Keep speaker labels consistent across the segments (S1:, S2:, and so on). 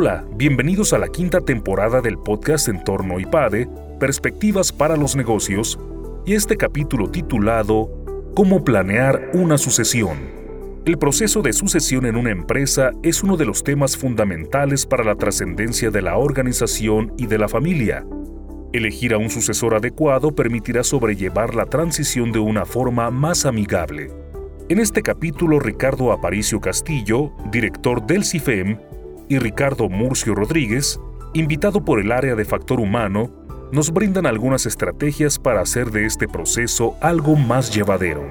S1: Hola, bienvenidos a la quinta temporada del podcast Entorno IPADE, Perspectivas para los Negocios, y este capítulo titulado Cómo planear una sucesión. El proceso de sucesión en una empresa es uno de los temas fundamentales para la trascendencia de la organización y de la familia. Elegir a un sucesor adecuado permitirá sobrellevar la transición de una forma más amigable. En este capítulo, Ricardo Aparicio Castillo, director del CIFEM, y Ricardo Murcio Rodríguez, invitado por el área de factor humano, nos brindan algunas estrategias para hacer de este proceso algo más llevadero.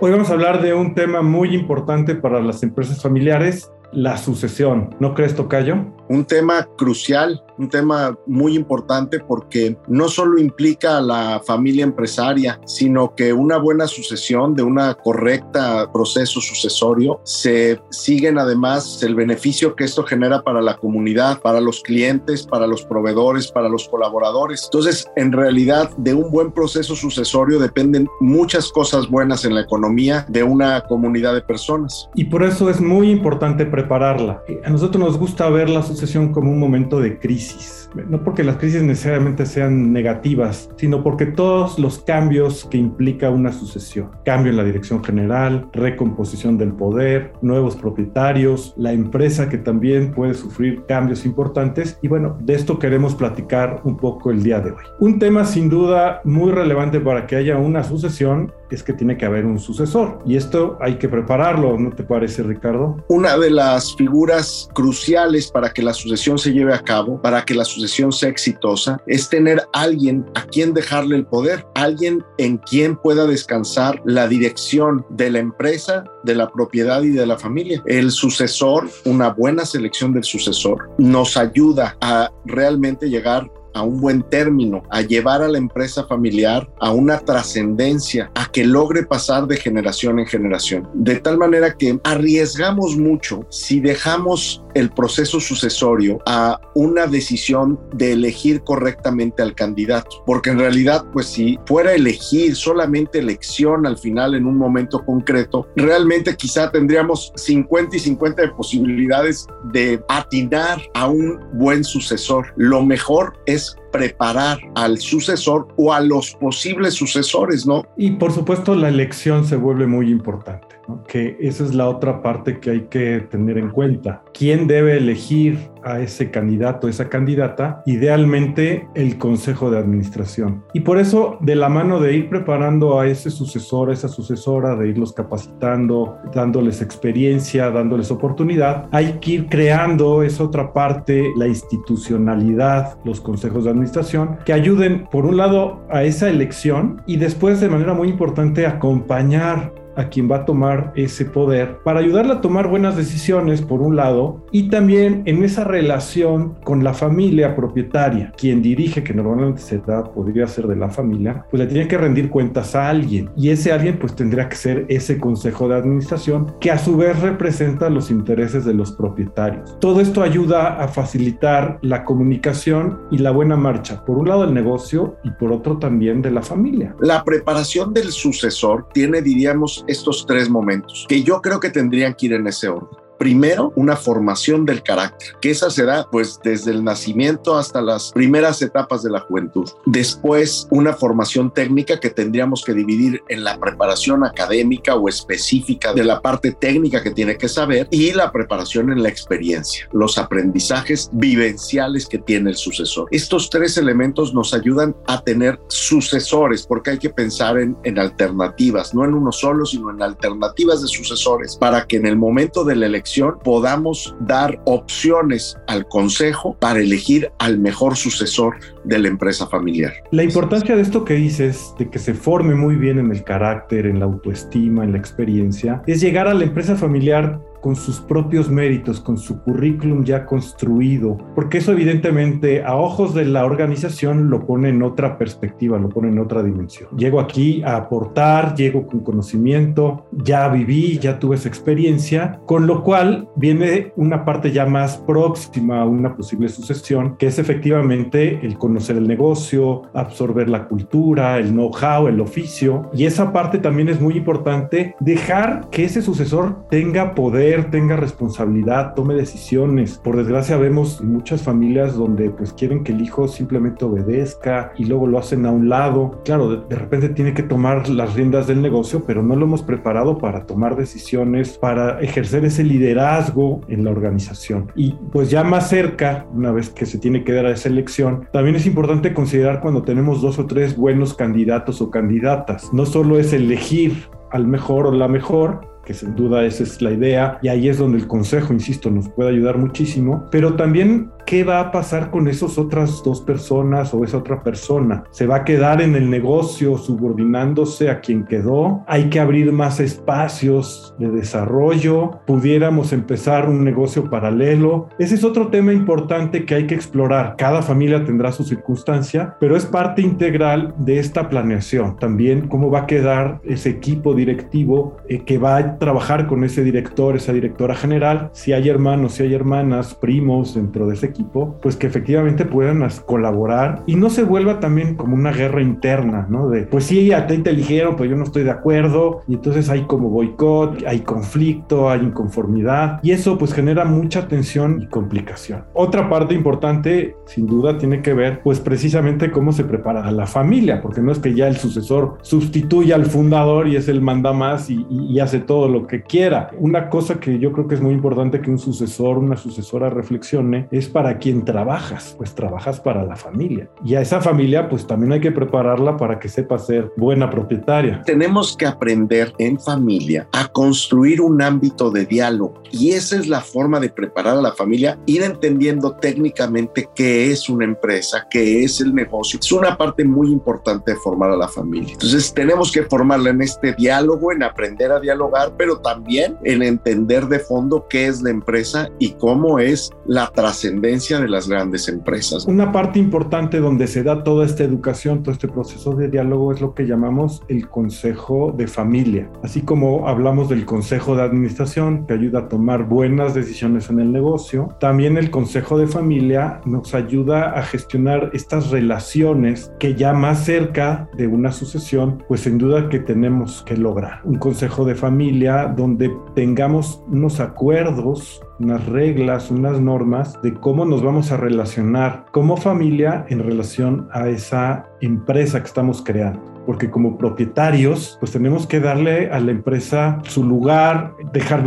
S2: Hoy vamos a hablar de un tema muy importante para las empresas familiares la sucesión. ¿No crees, Tocayo?
S3: Un tema crucial, un tema muy importante porque no solo implica a la familia empresaria, sino que una buena sucesión de una correcta proceso sucesorio se siguen además el beneficio que esto genera para la comunidad, para los clientes, para los proveedores, para los colaboradores. Entonces, en realidad, de un buen proceso sucesorio dependen muchas cosas buenas en la economía de una comunidad de personas.
S2: Y por eso es muy importante prepararla. A nosotros nos gusta ver la sucesión como un momento de crisis, no porque las crisis necesariamente sean negativas, sino porque todos los cambios que implica una sucesión, cambio en la dirección general, recomposición del poder, nuevos propietarios, la empresa que también puede sufrir cambios importantes y bueno, de esto queremos platicar un poco el día de hoy. Un tema sin duda muy relevante para que haya una sucesión es que tiene que haber un sucesor y esto hay que prepararlo, ¿no te parece Ricardo?
S3: Una de las figuras cruciales para que la sucesión se lleve a cabo, para que la sucesión sea exitosa, es tener alguien a quien dejarle el poder, alguien en quien pueda descansar la dirección de la empresa, de la propiedad y de la familia. El sucesor, una buena selección del sucesor, nos ayuda a realmente llegar a un buen término, a llevar a la empresa familiar a una trascendencia, a que logre pasar de generación en generación. De tal manera que arriesgamos mucho si dejamos el proceso sucesorio a una decisión de elegir correctamente al candidato. Porque en realidad, pues si fuera elegir solamente elección al final en un momento concreto, realmente quizá tendríamos 50 y 50 de posibilidades de atinar a un buen sucesor. Lo mejor es preparar al sucesor o a los posibles sucesores, ¿no?
S2: Y por supuesto la elección se vuelve muy importante. Que esa es la otra parte que hay que tener en cuenta. ¿Quién debe elegir a ese candidato, esa candidata? Idealmente el consejo de administración. Y por eso, de la mano de ir preparando a ese sucesor, a esa sucesora, de irlos capacitando, dándoles experiencia, dándoles oportunidad, hay que ir creando esa otra parte, la institucionalidad, los consejos de administración, que ayuden, por un lado, a esa elección y después, de manera muy importante, acompañar a quien va a tomar ese poder para ayudarle a tomar buenas decisiones, por un lado, y también en esa relación con la familia propietaria, quien dirige, que normalmente se da, podría ser de la familia, pues le tiene que rendir cuentas a alguien, y ese alguien pues tendría que ser ese consejo de administración, que a su vez representa los intereses de los propietarios. Todo esto ayuda a facilitar la comunicación y la buena marcha, por un lado del negocio y por otro también de la familia.
S3: La preparación del sucesor tiene, diríamos, estos tres momentos, que yo creo que tendrían que ir en ese orden. Primero, una formación del carácter, que esa se da pues desde el nacimiento hasta las primeras etapas de la juventud. Después, una formación técnica que tendríamos que dividir en la preparación académica o específica de la parte técnica que tiene que saber y la preparación en la experiencia, los aprendizajes vivenciales que tiene el sucesor. Estos tres elementos nos ayudan a tener sucesores porque hay que pensar en, en alternativas, no en uno solo, sino en alternativas de sucesores para que en el momento de la elección podamos dar opciones al Consejo para elegir al mejor sucesor de la empresa familiar.
S2: La importancia de esto que dices, de que se forme muy bien en el carácter, en la autoestima, en la experiencia, es llegar a la empresa familiar con sus propios méritos, con su currículum ya construido, porque eso evidentemente a ojos de la organización lo pone en otra perspectiva, lo pone en otra dimensión. Llego aquí a aportar, llego con conocimiento, ya viví, ya tuve esa experiencia, con lo cual viene una parte ya más próxima a una posible sucesión, que es efectivamente el conocimiento conocer el negocio, absorber la cultura, el know-how, el oficio. Y esa parte también es muy importante, dejar que ese sucesor tenga poder, tenga responsabilidad, tome decisiones. Por desgracia vemos muchas familias donde pues quieren que el hijo simplemente obedezca y luego lo hacen a un lado. Claro, de, de repente tiene que tomar las riendas del negocio, pero no lo hemos preparado para tomar decisiones, para ejercer ese liderazgo en la organización. Y pues ya más cerca, una vez que se tiene que dar a esa elección, también es importante considerar cuando tenemos dos o tres buenos candidatos o candidatas. No solo es elegir al mejor o la mejor, que sin duda esa es la idea, y ahí es donde el consejo, insisto, nos puede ayudar muchísimo, pero también qué va a pasar con esas otras dos personas o esa otra persona. ¿Se va a quedar en el negocio subordinándose a quien quedó? ¿Hay que abrir más espacios de desarrollo? ¿Pudiéramos empezar un negocio paralelo? Ese es otro tema importante que hay que explorar. Cada familia tendrá su circunstancia, pero es parte integral de esta planeación. También cómo va a quedar ese equipo directivo eh, que va a trabajar con ese director, esa directora general, si hay hermanos, si hay hermanas, primos dentro de ese equipo pues que efectivamente puedan colaborar y no se vuelva también como una guerra interna, ¿no? De, pues sí, a ti te eligieron, pues yo no estoy de acuerdo, y entonces hay como boicot, hay conflicto, hay inconformidad, y eso pues genera mucha tensión y complicación. Otra parte importante, sin duda, tiene que ver pues precisamente cómo se prepara a la familia, porque no es que ya el sucesor sustituya al fundador y es el manda más y, y hace todo lo que quiera. Una cosa que yo creo que es muy importante que un sucesor, una sucesora reflexione es para quien trabajas, pues trabajas para la familia. Y a esa familia, pues también hay que prepararla para que sepa ser buena propietaria.
S3: Tenemos que aprender en familia a construir un ámbito de diálogo. Y esa es la forma de preparar a la familia, ir entendiendo técnicamente qué es una empresa, qué es el negocio. Es una parte muy importante de formar a la familia. Entonces tenemos que formarla en este diálogo, en aprender a dialogar, pero también en entender de fondo qué es la empresa y cómo es la trascendencia de las grandes empresas.
S2: Una parte importante donde se da toda esta educación, todo este proceso de diálogo es lo que llamamos el consejo de familia. Así como hablamos del consejo de administración que ayuda a tomar buenas decisiones en el negocio, también el consejo de familia nos ayuda a gestionar estas relaciones que ya más cerca de una sucesión, pues sin duda que tenemos que lograr. Un consejo de familia donde tengamos unos acuerdos unas reglas, unas normas de cómo nos vamos a relacionar como familia en relación a esa empresa que estamos creando porque como propietarios, pues tenemos que darle a la empresa su lugar, dejar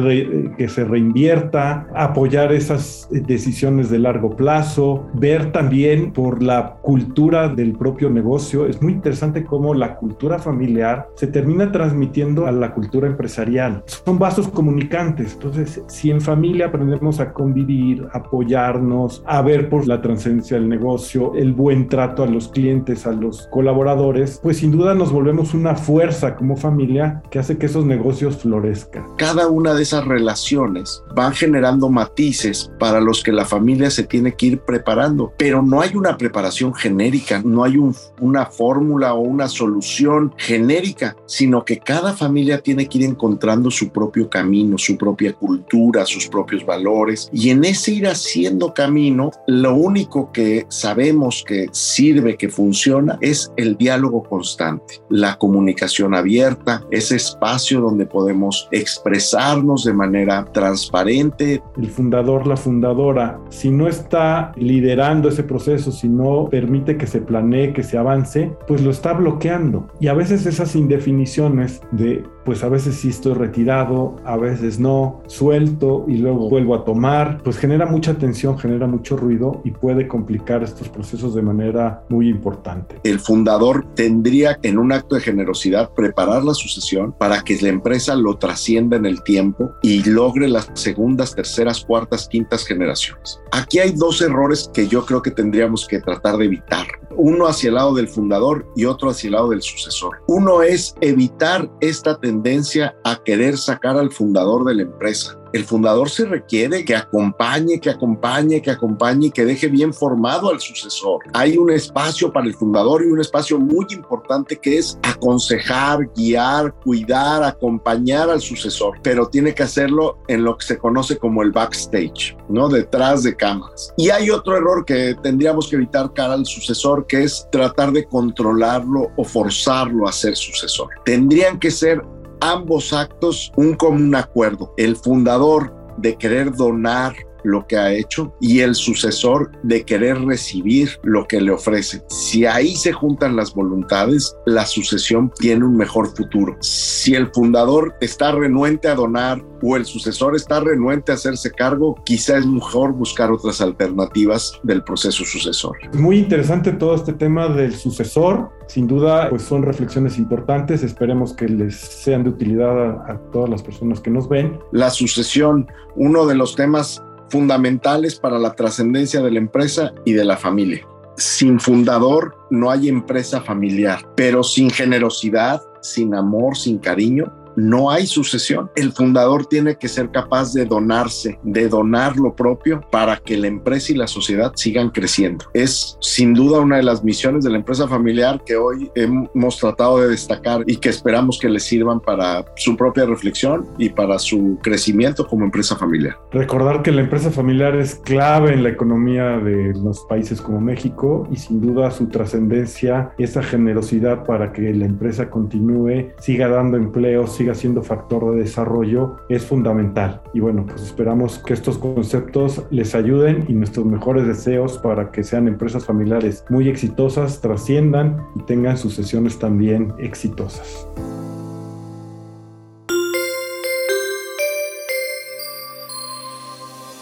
S2: que se reinvierta, apoyar esas decisiones de largo plazo, ver también por la cultura del propio negocio. Es muy interesante cómo la cultura familiar se termina transmitiendo a la cultura empresarial. Son vasos comunicantes. Entonces, si en familia aprendemos a convivir, apoyarnos, a ver por la trascendencia del negocio, el buen trato a los clientes, a los colaboradores, pues sin duda nos volvemos una fuerza como familia que hace que esos negocios florezcan.
S3: Cada una de esas relaciones van generando matices para los que la familia se tiene que ir preparando, pero no hay una preparación genérica, no hay una fórmula o una solución genérica, sino que cada familia tiene que ir encontrando su propio camino, su propia cultura, sus propios valores y en ese ir haciendo camino, lo único que sabemos que sirve, que funciona, es el diálogo constante la comunicación abierta, ese espacio donde podemos expresarnos de manera transparente.
S2: El fundador, la fundadora, si no está liderando ese proceso, si no permite que se planee, que se avance, pues lo está bloqueando. Y a veces esas indefiniciones de pues a veces sí estoy retirado, a veces no, suelto y luego vuelvo a tomar, pues genera mucha tensión, genera mucho ruido y puede complicar estos procesos de manera muy importante.
S3: El fundador tendría en un acto de generosidad preparar la sucesión para que la empresa lo trascienda en el tiempo y logre las segundas, terceras, cuartas, quintas generaciones. Aquí hay dos errores que yo creo que tendríamos que tratar de evitar. Uno hacia el lado del fundador y otro hacia el lado del sucesor. Uno es evitar esta tendencia a querer sacar al fundador de la empresa el fundador se requiere que acompañe, que acompañe, que acompañe y que deje bien formado al sucesor. Hay un espacio para el fundador y un espacio muy importante que es aconsejar, guiar, cuidar, acompañar al sucesor, pero tiene que hacerlo en lo que se conoce como el backstage, ¿no? Detrás de cámaras. Y hay otro error que tendríamos que evitar cara al sucesor, que es tratar de controlarlo o forzarlo a ser sucesor. Tendrían que ser ambos actos un común acuerdo. El fundador de querer donar lo que ha hecho y el sucesor de querer recibir lo que le ofrece. Si ahí se juntan las voluntades, la sucesión tiene un mejor futuro. Si el fundador está renuente a donar o el sucesor está renuente a hacerse cargo, quizá es mejor buscar otras alternativas del proceso sucesor.
S2: Muy interesante todo este tema del sucesor. Sin duda, pues son reflexiones importantes. Esperemos que les sean de utilidad a, a todas las personas que nos ven.
S3: La sucesión, uno de los temas fundamentales para la trascendencia de la empresa y de la familia. Sin fundador no hay empresa familiar, pero sin generosidad, sin amor, sin cariño, no hay sucesión. El fundador tiene que ser capaz de donarse, de donar lo propio para que la empresa y la sociedad sigan creciendo. Es sin duda una de las misiones de la empresa familiar que hoy hemos tratado de destacar y que esperamos que les sirvan para su propia reflexión y para su crecimiento como empresa familiar.
S2: Recordar que la empresa familiar es clave en la economía de los países como México y sin duda su trascendencia, esa generosidad para que la empresa continúe, siga dando empleos, siga siendo factor de desarrollo es fundamental. Y bueno, pues esperamos que estos conceptos les ayuden y nuestros mejores deseos para que sean empresas familiares muy exitosas, trasciendan y tengan sucesiones también exitosas.